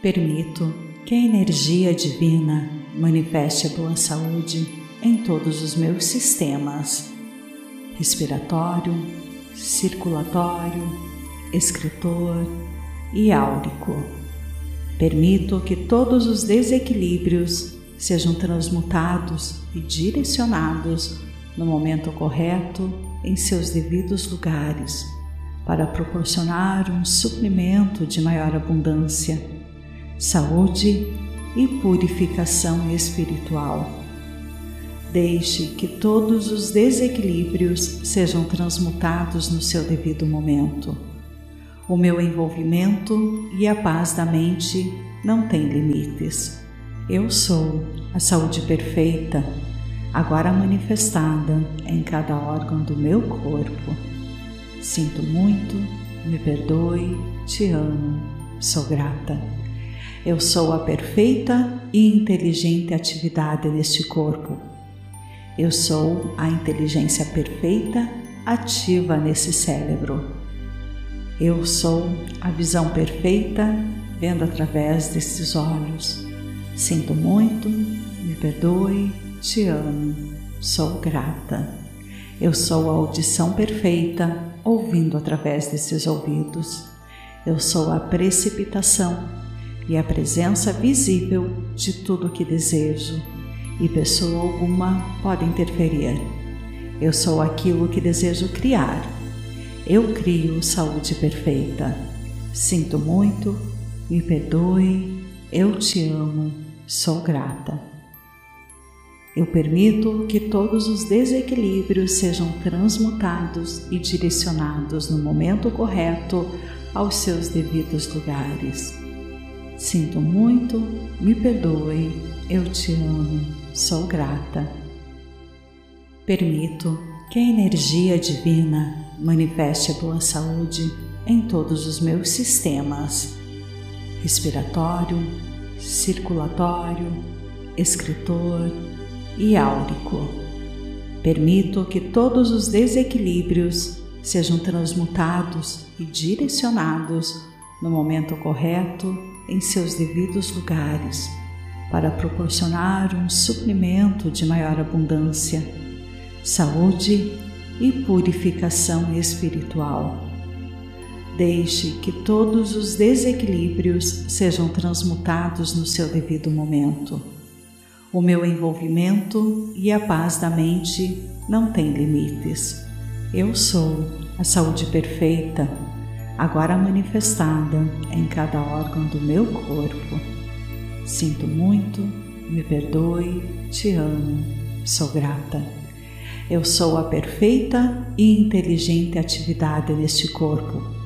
Permito que a energia divina manifeste a boa saúde em todos os meus sistemas respiratório, circulatório, excretor e áurico. Permito que todos os desequilíbrios sejam transmutados e direcionados no momento correto em seus devidos lugares para proporcionar um suprimento de maior abundância, saúde e purificação espiritual. Deixe que todos os desequilíbrios sejam transmutados no seu devido momento. O meu envolvimento e a paz da mente não têm limites. Eu sou a saúde perfeita, agora manifestada em cada órgão do meu corpo. Sinto muito, me perdoe, te amo, sou grata. Eu sou a perfeita e inteligente atividade deste corpo. Eu sou a inteligência perfeita ativa nesse cérebro. Eu sou a visão perfeita vendo através destes olhos. Sinto muito, me perdoe, te amo, sou grata. Eu sou a audição perfeita, ouvindo através desses ouvidos. Eu sou a precipitação e a presença visível de tudo o que desejo, e pessoa alguma pode interferir. Eu sou aquilo que desejo criar. Eu crio saúde perfeita. Sinto muito, me perdoe, eu te amo sou grata. Eu permito que todos os desequilíbrios sejam transmutados e direcionados no momento correto aos seus devidos lugares. Sinto muito, me perdoe, eu te amo, sou grata. Permito que a energia divina manifeste a boa saúde em todos os meus sistemas respiratório, circulatório, excretor e áurico. Permito que todos os desequilíbrios sejam transmutados e direcionados no momento correto em seus devidos lugares para proporcionar um suprimento de maior abundância, saúde e purificação espiritual Deixe que todos os desequilíbrios sejam transmutados no seu devido momento. O meu envolvimento e a paz da mente não têm limites. Eu sou a saúde perfeita, agora manifestada em cada órgão do meu corpo. Sinto muito, me perdoe, te amo, sou grata. Eu sou a perfeita e inteligente atividade deste corpo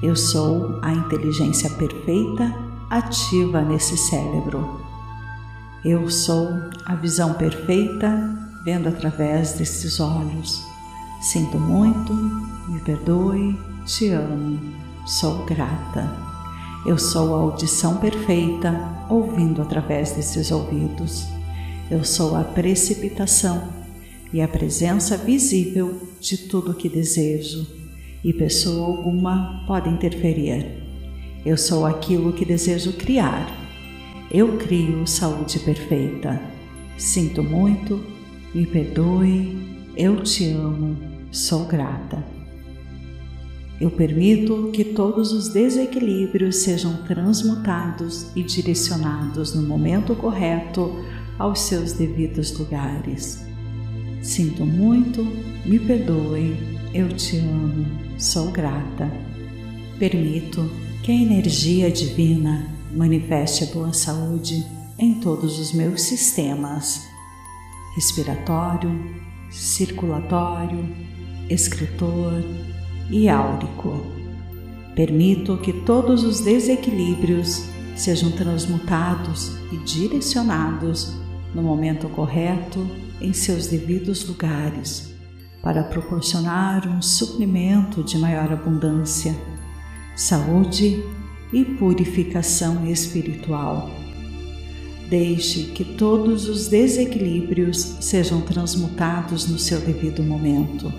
eu sou a inteligência perfeita ativa nesse cérebro. Eu sou a visão perfeita vendo através destes olhos. Sinto muito, me perdoe, te amo, sou grata. Eu sou a audição perfeita ouvindo através desses ouvidos. Eu sou a precipitação e a presença visível de tudo que desejo e pessoa alguma pode interferir. Eu sou aquilo que desejo criar. Eu crio saúde perfeita. Sinto muito, me perdoe, eu te amo, sou grata. Eu permito que todos os desequilíbrios sejam transmutados e direcionados no momento correto aos seus devidos lugares. Sinto muito, me perdoe, eu te amo, sou grata. Permito que a energia divina manifeste a boa saúde em todos os meus sistemas respiratório, circulatório, excretor e áurico. Permito que todos os desequilíbrios sejam transmutados e direcionados no momento correto em seus devidos lugares para proporcionar um suprimento de maior abundância, saúde e purificação espiritual. Deixe que todos os desequilíbrios sejam transmutados no seu devido momento.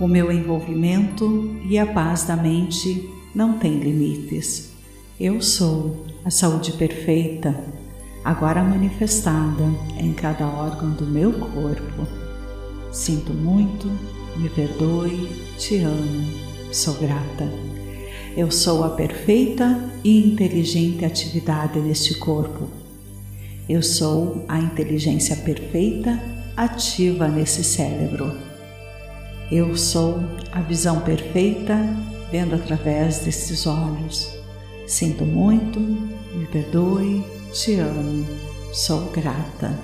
O meu envolvimento e a paz da mente não têm limites. Eu sou a saúde perfeita, agora manifestada em cada órgão do meu corpo. Sinto muito, me perdoe, te amo, sou grata. Eu sou a perfeita e inteligente atividade neste corpo. Eu sou a inteligência perfeita ativa nesse cérebro. Eu sou a visão perfeita vendo através desses olhos. Sinto muito, me perdoe, te amo, sou grata.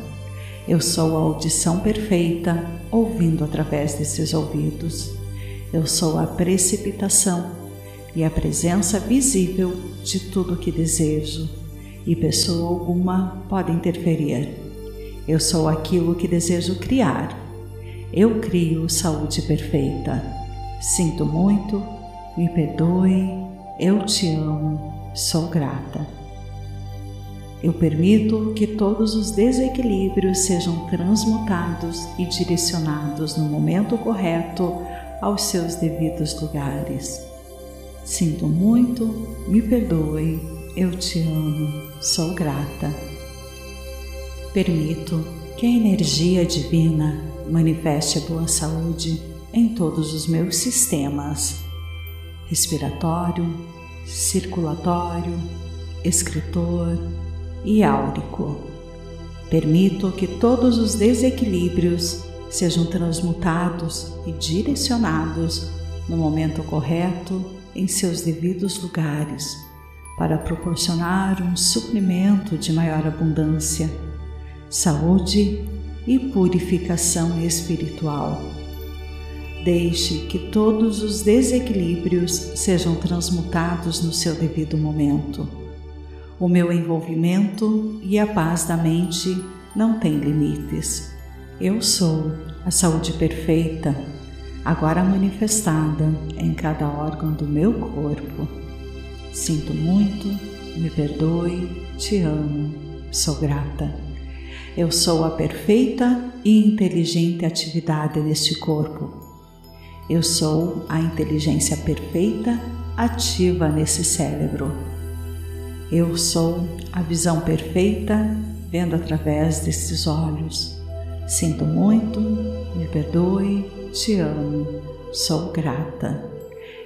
Eu sou a audição perfeita ouvindo através desses ouvidos. Eu sou a precipitação e a presença visível de tudo que desejo, e pessoa alguma pode interferir. Eu sou aquilo que desejo criar. Eu crio saúde perfeita. Sinto muito, me perdoe, eu te amo, sou grata. Eu permito que todos os desequilíbrios sejam transmutados e direcionados no momento correto aos seus devidos lugares. Sinto muito, me perdoe, eu te amo, sou grata. Permito que a energia divina manifeste a boa saúde em todos os meus sistemas respiratório, circulatório, escritor e áurico. Permito que todos os desequilíbrios sejam transmutados e direcionados no momento correto em seus devidos lugares para proporcionar um suprimento de maior abundância, saúde e purificação espiritual Deixe que todos os desequilíbrios sejam transmutados no seu devido momento. O meu envolvimento e a paz da mente não têm limites. Eu sou a saúde perfeita, agora manifestada em cada órgão do meu corpo. Sinto muito, me perdoe, te amo, sou grata. Eu sou a perfeita e inteligente atividade neste corpo eu sou a inteligência perfeita ativa nesse cérebro. Eu sou a visão perfeita vendo através desses olhos. Sinto muito, me perdoe, te amo, sou grata.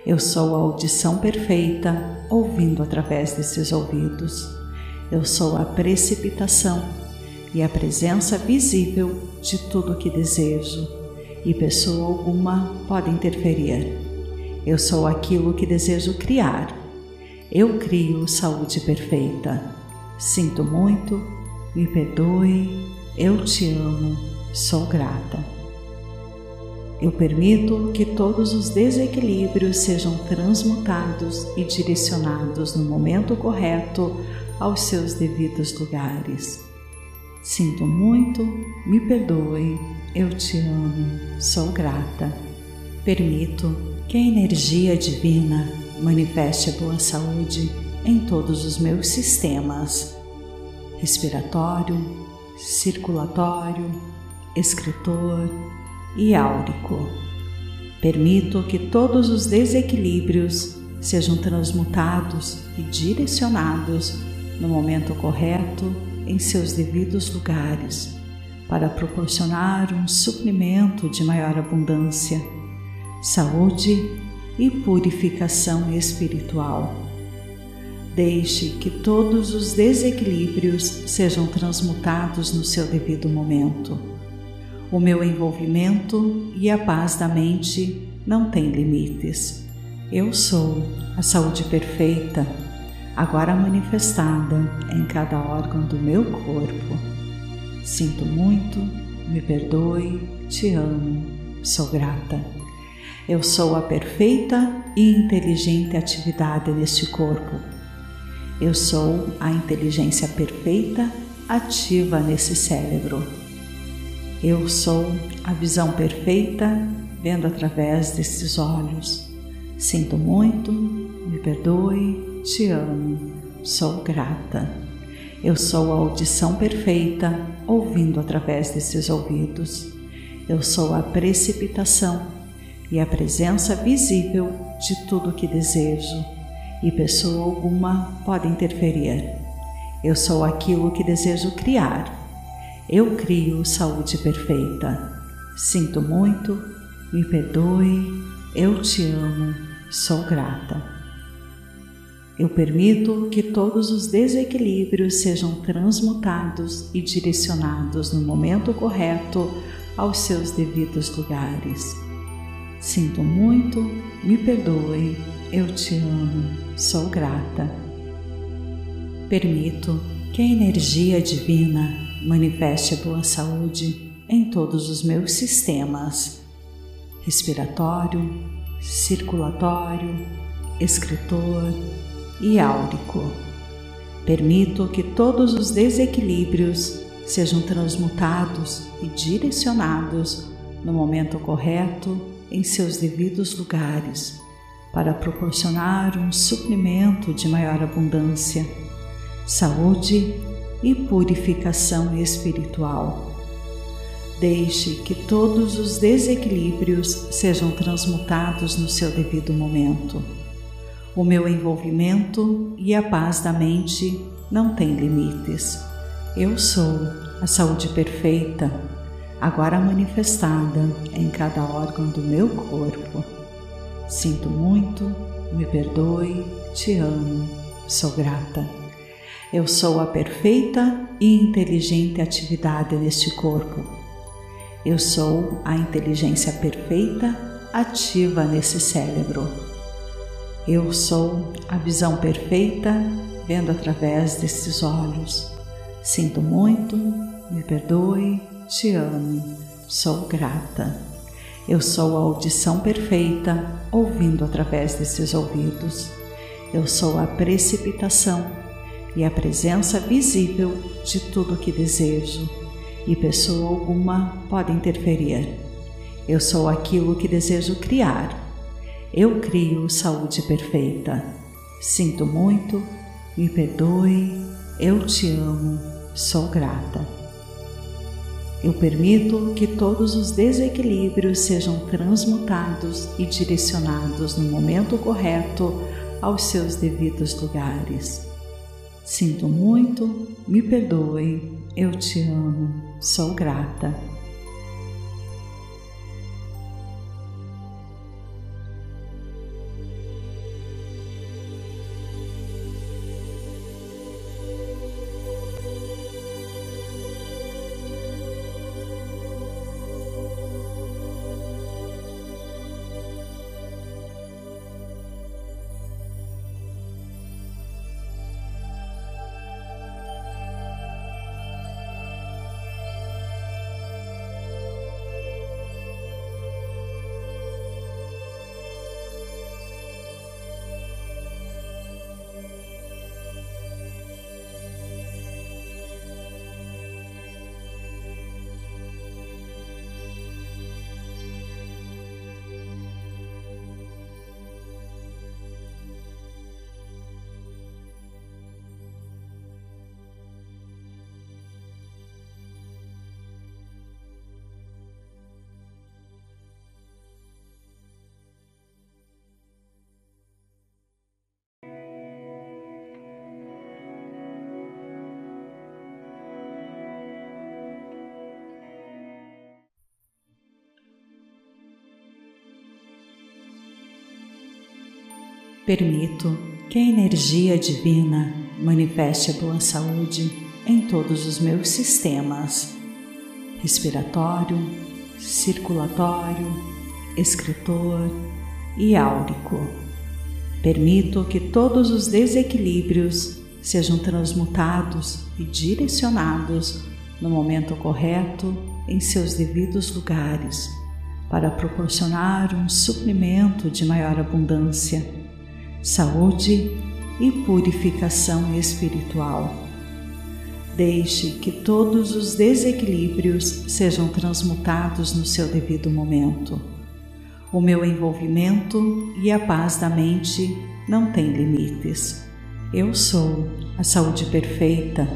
Eu sou a audição perfeita ouvindo através desses ouvidos. Eu sou a precipitação e a presença visível de tudo o que desejo e pessoa alguma pode interferir. Eu sou aquilo que desejo criar. Eu crio saúde perfeita. Sinto muito, me perdoe, eu te amo, sou grata. Eu permito que todos os desequilíbrios sejam transmutados e direcionados no momento correto aos seus devidos lugares. Sinto muito, me perdoe, eu te amo, sou grata. Permito que a energia divina manifeste a boa saúde em todos os meus sistemas respiratório, circulatório, escritor e áurico. Permito que todos os desequilíbrios sejam transmutados e direcionados no momento correto em seus devidos lugares para proporcionar um suprimento de maior abundância, saúde e purificação espiritual. Deixe que todos os desequilíbrios sejam transmutados no seu devido momento. O meu envolvimento e a paz da mente não têm limites. Eu sou a saúde perfeita agora manifestada em cada órgão do meu corpo. Sinto muito, me perdoe, te amo, sou grata. Eu sou a perfeita e inteligente atividade neste corpo. Eu sou a inteligência perfeita ativa nesse cérebro. Eu sou a visão perfeita vendo através desses olhos. Sinto muito, me perdoe, te amo, sou grata. Eu sou a audição perfeita, ouvindo através desses ouvidos. Eu sou a precipitação e a presença visível de tudo que desejo, e pessoa alguma pode interferir. Eu sou aquilo que desejo criar. Eu crio saúde perfeita. Sinto muito, me perdoe, eu te amo, sou grata. Eu permito que todos os desequilíbrios sejam transmutados e direcionados no momento correto aos seus devidos lugares. Sinto muito, me perdoe, eu te amo, sou grata. Permito que a energia divina manifeste boa saúde em todos os meus sistemas respiratório, circulatório, escritor e áurico. Permito que todos os desequilíbrios sejam transmutados e direcionados no momento correto em seus devidos lugares para proporcionar um suprimento de maior abundância, saúde e purificação espiritual. Deixe que todos os desequilíbrios sejam transmutados no seu devido momento. O meu envolvimento e a paz da mente não têm limites. Eu sou a saúde perfeita, agora manifestada em cada órgão do meu corpo Sinto muito, me perdoe, te amo, sou grata. Eu sou a perfeita e inteligente atividade neste corpo. Eu sou a inteligência perfeita ativa nesse cérebro. Eu sou a visão perfeita vendo através destes olhos. Sinto muito, me perdoe, te amo, sou grata. Eu sou a audição perfeita, ouvindo através desses ouvidos. Eu sou a precipitação e a presença visível de tudo o que desejo, e pessoa alguma pode interferir. Eu sou aquilo que desejo criar. Eu crio saúde perfeita. Sinto muito, me perdoe, eu te amo, sou grata. Eu permito que todos os desequilíbrios sejam transmutados e direcionados no momento correto aos seus devidos lugares. Sinto muito, me perdoe, eu te amo, sou grata. Permito que a energia divina manifeste a boa saúde em todos os meus sistemas respiratório, circulatório, escritor e áurico. Permito que todos os desequilíbrios sejam transmutados e direcionados no momento correto em seus devidos lugares para proporcionar um suprimento de maior abundância saúde e purificação espiritual. Deixe que todos os desequilíbrios sejam transmutados no seu devido momento. O meu envolvimento e a paz da mente não têm limites. Eu sou a saúde perfeita,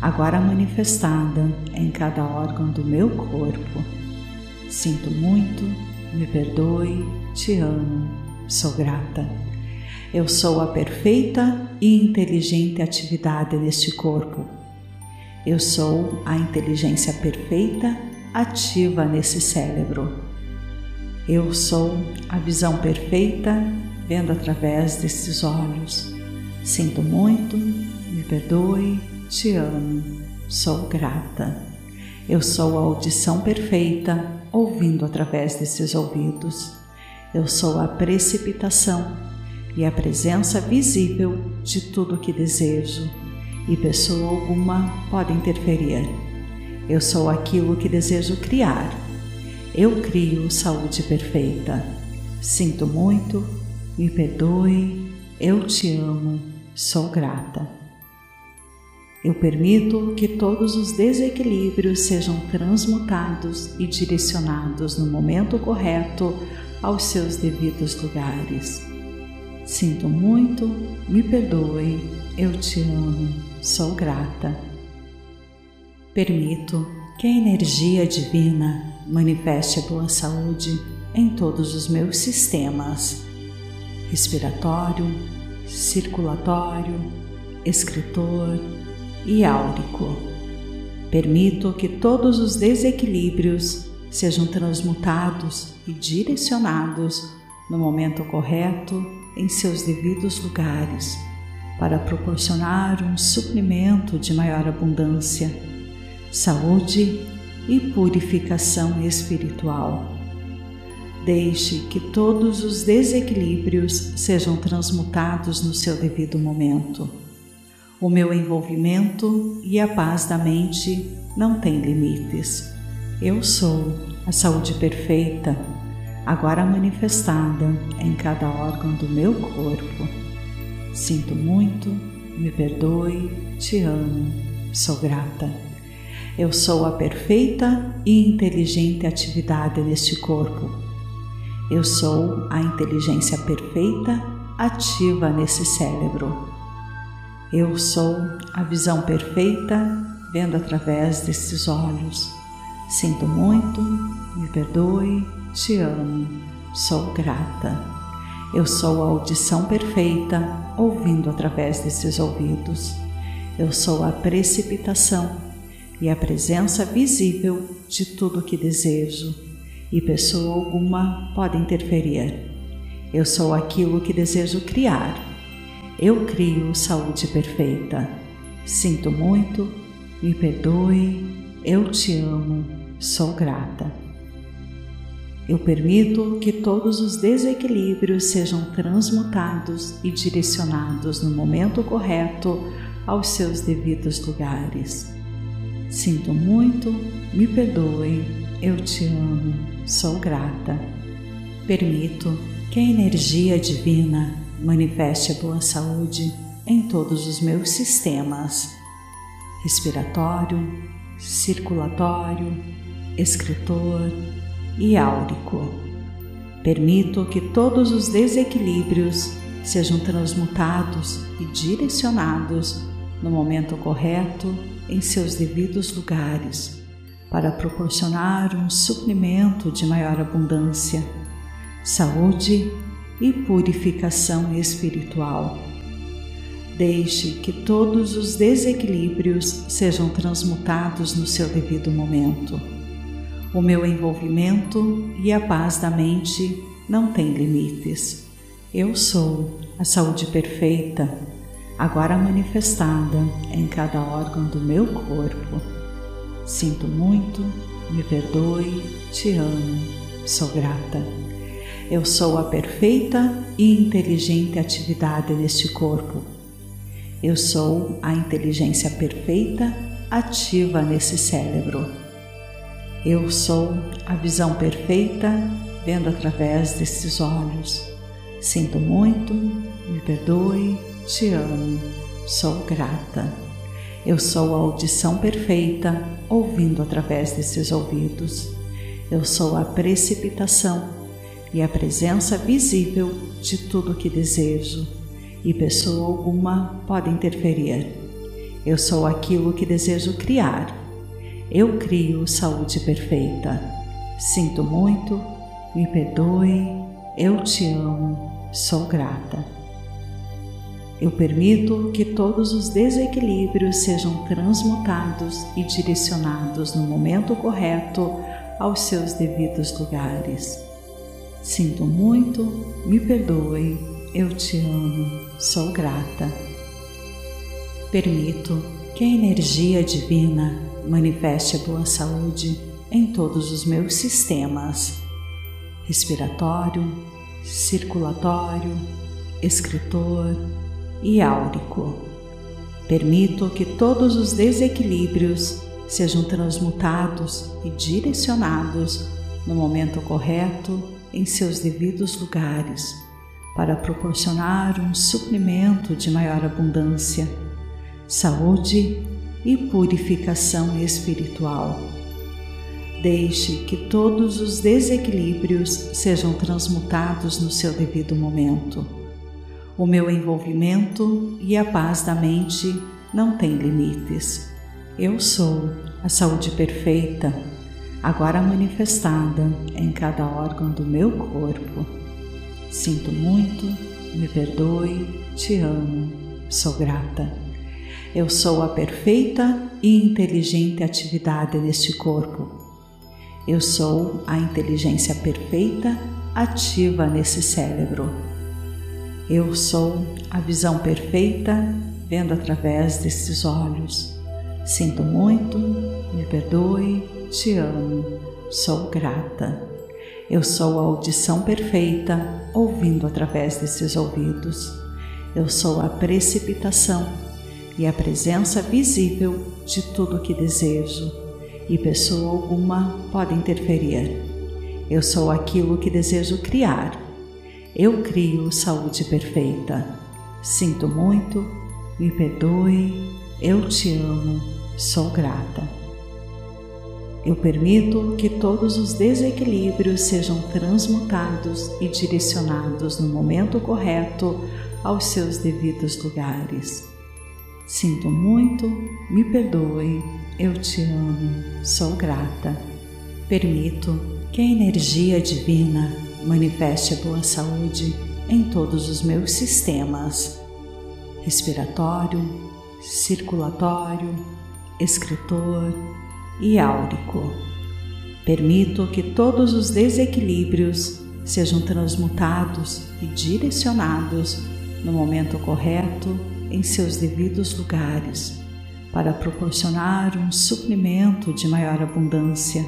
agora manifestada em cada órgão do meu corpo. Sinto muito, me perdoe, te amo, sou grata. Eu sou a perfeita e inteligente atividade deste corpo. Eu sou a inteligência perfeita ativa nesse cérebro. Eu sou a visão perfeita vendo através destes olhos. Sinto muito, me perdoe, te amo, sou grata. Eu sou a audição perfeita ouvindo através desses ouvidos. Eu sou a precipitação e a presença visível de tudo o que desejo, e pessoa alguma pode interferir. Eu sou aquilo que desejo criar. Eu crio saúde perfeita. Sinto muito, me perdoe, eu te amo, sou grata. Eu permito que todos os desequilíbrios sejam transmutados e direcionados no momento correto aos seus devidos lugares. Sinto muito, me perdoe, eu te amo, sou grata. Permito que a energia divina manifeste a boa saúde em todos os meus sistemas respiratório, circulatório, escritor e áurico. Permito que todos os desequilíbrios sejam transmutados e direcionados no momento correto em seus devidos lugares para proporcionar um suprimento de maior abundância, saúde e purificação espiritual. Deixe que todos os desequilíbrios sejam transmutados no seu devido momento. O meu envolvimento e a paz da mente não têm limites. Eu sou a saúde perfeita, agora manifestada em cada órgão do meu corpo. Sinto muito, me perdoe, te amo, sou grata. Eu sou a perfeita e inteligente atividade deste corpo. Eu sou a inteligência perfeita ativa nesse cérebro. Eu sou a visão perfeita vendo através destes olhos. Sinto muito, me perdoe, te amo, sou grata. Eu sou a audição perfeita ouvindo através desses ouvidos. Eu sou a precipitação e a presença visível de tudo que desejo, e pessoa alguma pode interferir. Eu sou aquilo que desejo criar eu crio saúde perfeita. Sinto muito, me perdoe, eu te amo, sou grata. Eu permito que todos os desequilíbrios sejam transmutados e direcionados no momento correto aos seus devidos lugares. Sinto muito, me perdoe, eu te amo, sou grata. Permito que a energia divina manifeste a boa saúde em todos os meus sistemas respiratório, circulatório, escritor e áurico. Permito que todos os desequilíbrios sejam transmutados e direcionados no momento correto em seus devidos lugares para proporcionar um suprimento de maior abundância, saúde e purificação espiritual. Deixe que todos os desequilíbrios sejam transmutados no seu devido momento. O meu envolvimento e a paz da mente não têm limites. Eu sou a saúde perfeita, agora manifestada em cada órgão do meu corpo. Sinto muito, me perdoe, te amo, sou grata. Eu sou a perfeita e inteligente atividade deste corpo. Eu sou a inteligência perfeita ativa nesse cérebro. Eu sou a visão perfeita vendo através destes olhos. Sinto muito, me perdoe, te amo, sou grata. Eu sou a audição perfeita ouvindo através desses ouvidos. Eu sou a precipitação e a presença visível de tudo o que desejo, e pessoa alguma pode interferir. Eu sou aquilo que desejo criar. Eu crio saúde perfeita. Sinto muito, me perdoe, eu te amo, sou grata. Eu permito que todos os desequilíbrios sejam transmutados e direcionados no momento correto aos seus devidos lugares. Sinto muito, me perdoe, eu te amo, sou grata. Permito que a energia divina manifeste a boa saúde em todos os meus sistemas respiratório, circulatório, escritor e áurico. Permito que todos os desequilíbrios sejam transmutados e direcionados no momento correto em seus devidos lugares para proporcionar um suprimento de maior abundância, saúde e purificação espiritual. Deixe que todos os desequilíbrios sejam transmutados no seu devido momento. O meu envolvimento e a paz da mente não têm limites. Eu sou a saúde perfeita, agora manifestada em cada órgão do meu corpo. Sinto muito, me perdoe, te amo, sou grata. Eu sou a perfeita e inteligente atividade neste corpo. Eu sou a inteligência perfeita ativa nesse cérebro. Eu sou a visão perfeita vendo através desses olhos. Sinto muito, me perdoe, te amo, sou grata. Eu sou a audição perfeita, ouvindo através desses ouvidos. Eu sou a precipitação e a presença visível de tudo o que desejo, e pessoa alguma pode interferir. Eu sou aquilo que desejo criar. Eu crio saúde perfeita. Sinto muito, me perdoe, eu te amo, sou grata. Eu permito que todos os desequilíbrios sejam transmutados e direcionados no momento correto aos seus devidos lugares. Sinto muito, me perdoe, eu te amo, sou grata. Permito que a energia divina manifeste a boa saúde em todos os meus sistemas respiratório, circulatório, escritor e áurico. Permito que todos os desequilíbrios sejam transmutados e direcionados no momento correto em seus devidos lugares para proporcionar um suprimento de maior abundância,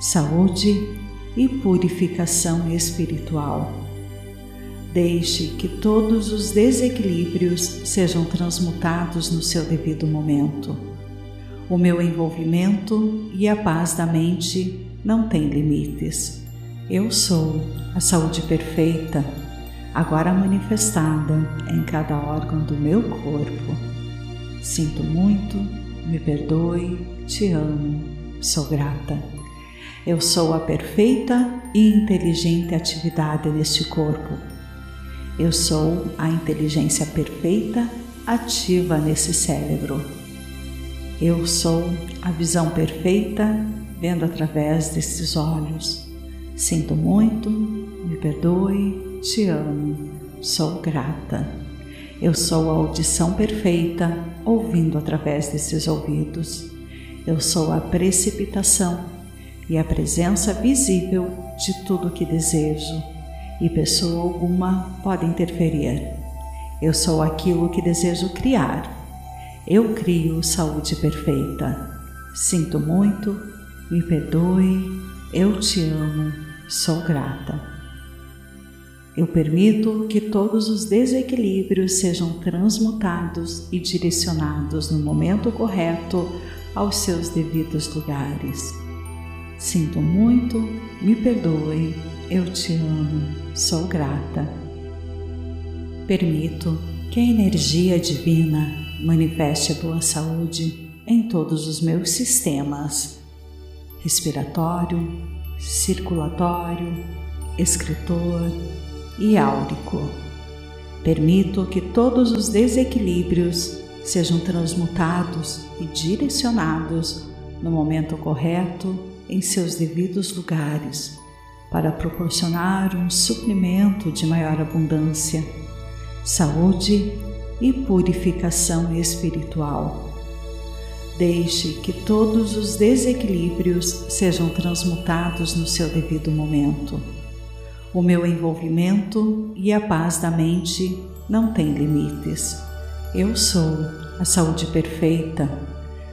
saúde e purificação espiritual Deixe que todos os desequilíbrios sejam transmutados no seu devido momento. O meu envolvimento e a paz da mente não têm limites. Eu sou a saúde perfeita, agora manifestada em cada órgão do meu corpo. Sinto muito, me perdoe, te amo, sou grata. Eu sou a perfeita e inteligente atividade neste corpo eu sou a inteligência perfeita ativa nesse cérebro. Eu sou a visão perfeita vendo através desses olhos. Sinto muito, me perdoe, te amo, sou grata. Eu sou a audição perfeita ouvindo através desses ouvidos. Eu sou a precipitação e a presença visível de tudo que desejo e pessoa alguma pode interferir. Eu sou aquilo que desejo criar. Eu crio saúde perfeita. Sinto muito, me perdoe, eu te amo, sou grata. Eu permito que todos os desequilíbrios sejam transmutados e direcionados no momento correto aos seus devidos lugares. Sinto muito, me perdoe, eu te amo, sou grata. Permito que a energia divina manifeste boa saúde em todos os meus sistemas respiratório, circulatório, escritor e áurico. Permito que todos os desequilíbrios sejam transmutados e direcionados no momento correto em seus devidos lugares para proporcionar um suprimento de maior abundância, saúde e purificação espiritual. Deixe que todos os desequilíbrios sejam transmutados no seu devido momento. O meu envolvimento e a paz da mente não têm limites. Eu sou a saúde perfeita,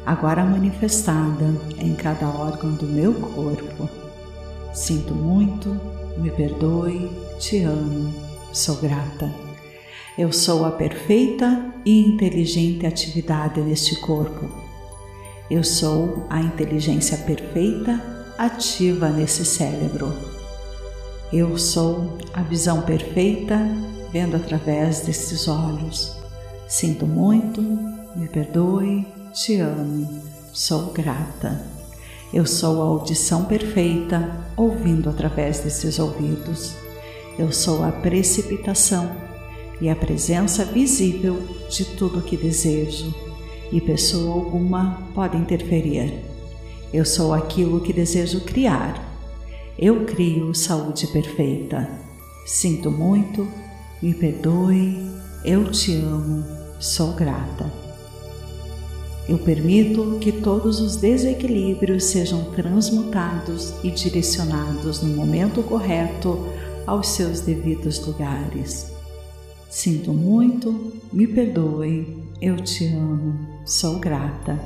agora manifestada em cada órgão do meu corpo. Sinto muito, me perdoe, te amo, sou grata. Eu sou a perfeita e inteligente atividade neste corpo eu sou a inteligência perfeita ativa nesse cérebro. Eu sou a visão perfeita vendo através destes olhos. Sinto muito, me perdoe, te amo, sou grata. Eu sou a audição perfeita ouvindo através desses ouvidos. Eu sou a precipitação e a presença visível de tudo que desejo e pessoa alguma pode interferir. Eu sou aquilo que desejo criar. Eu crio saúde perfeita. Sinto muito, me perdoe, eu te amo, sou grata. Eu permito que todos os desequilíbrios sejam transmutados e direcionados no momento correto aos seus devidos lugares. Sinto muito, me perdoe, eu te amo, sou grata.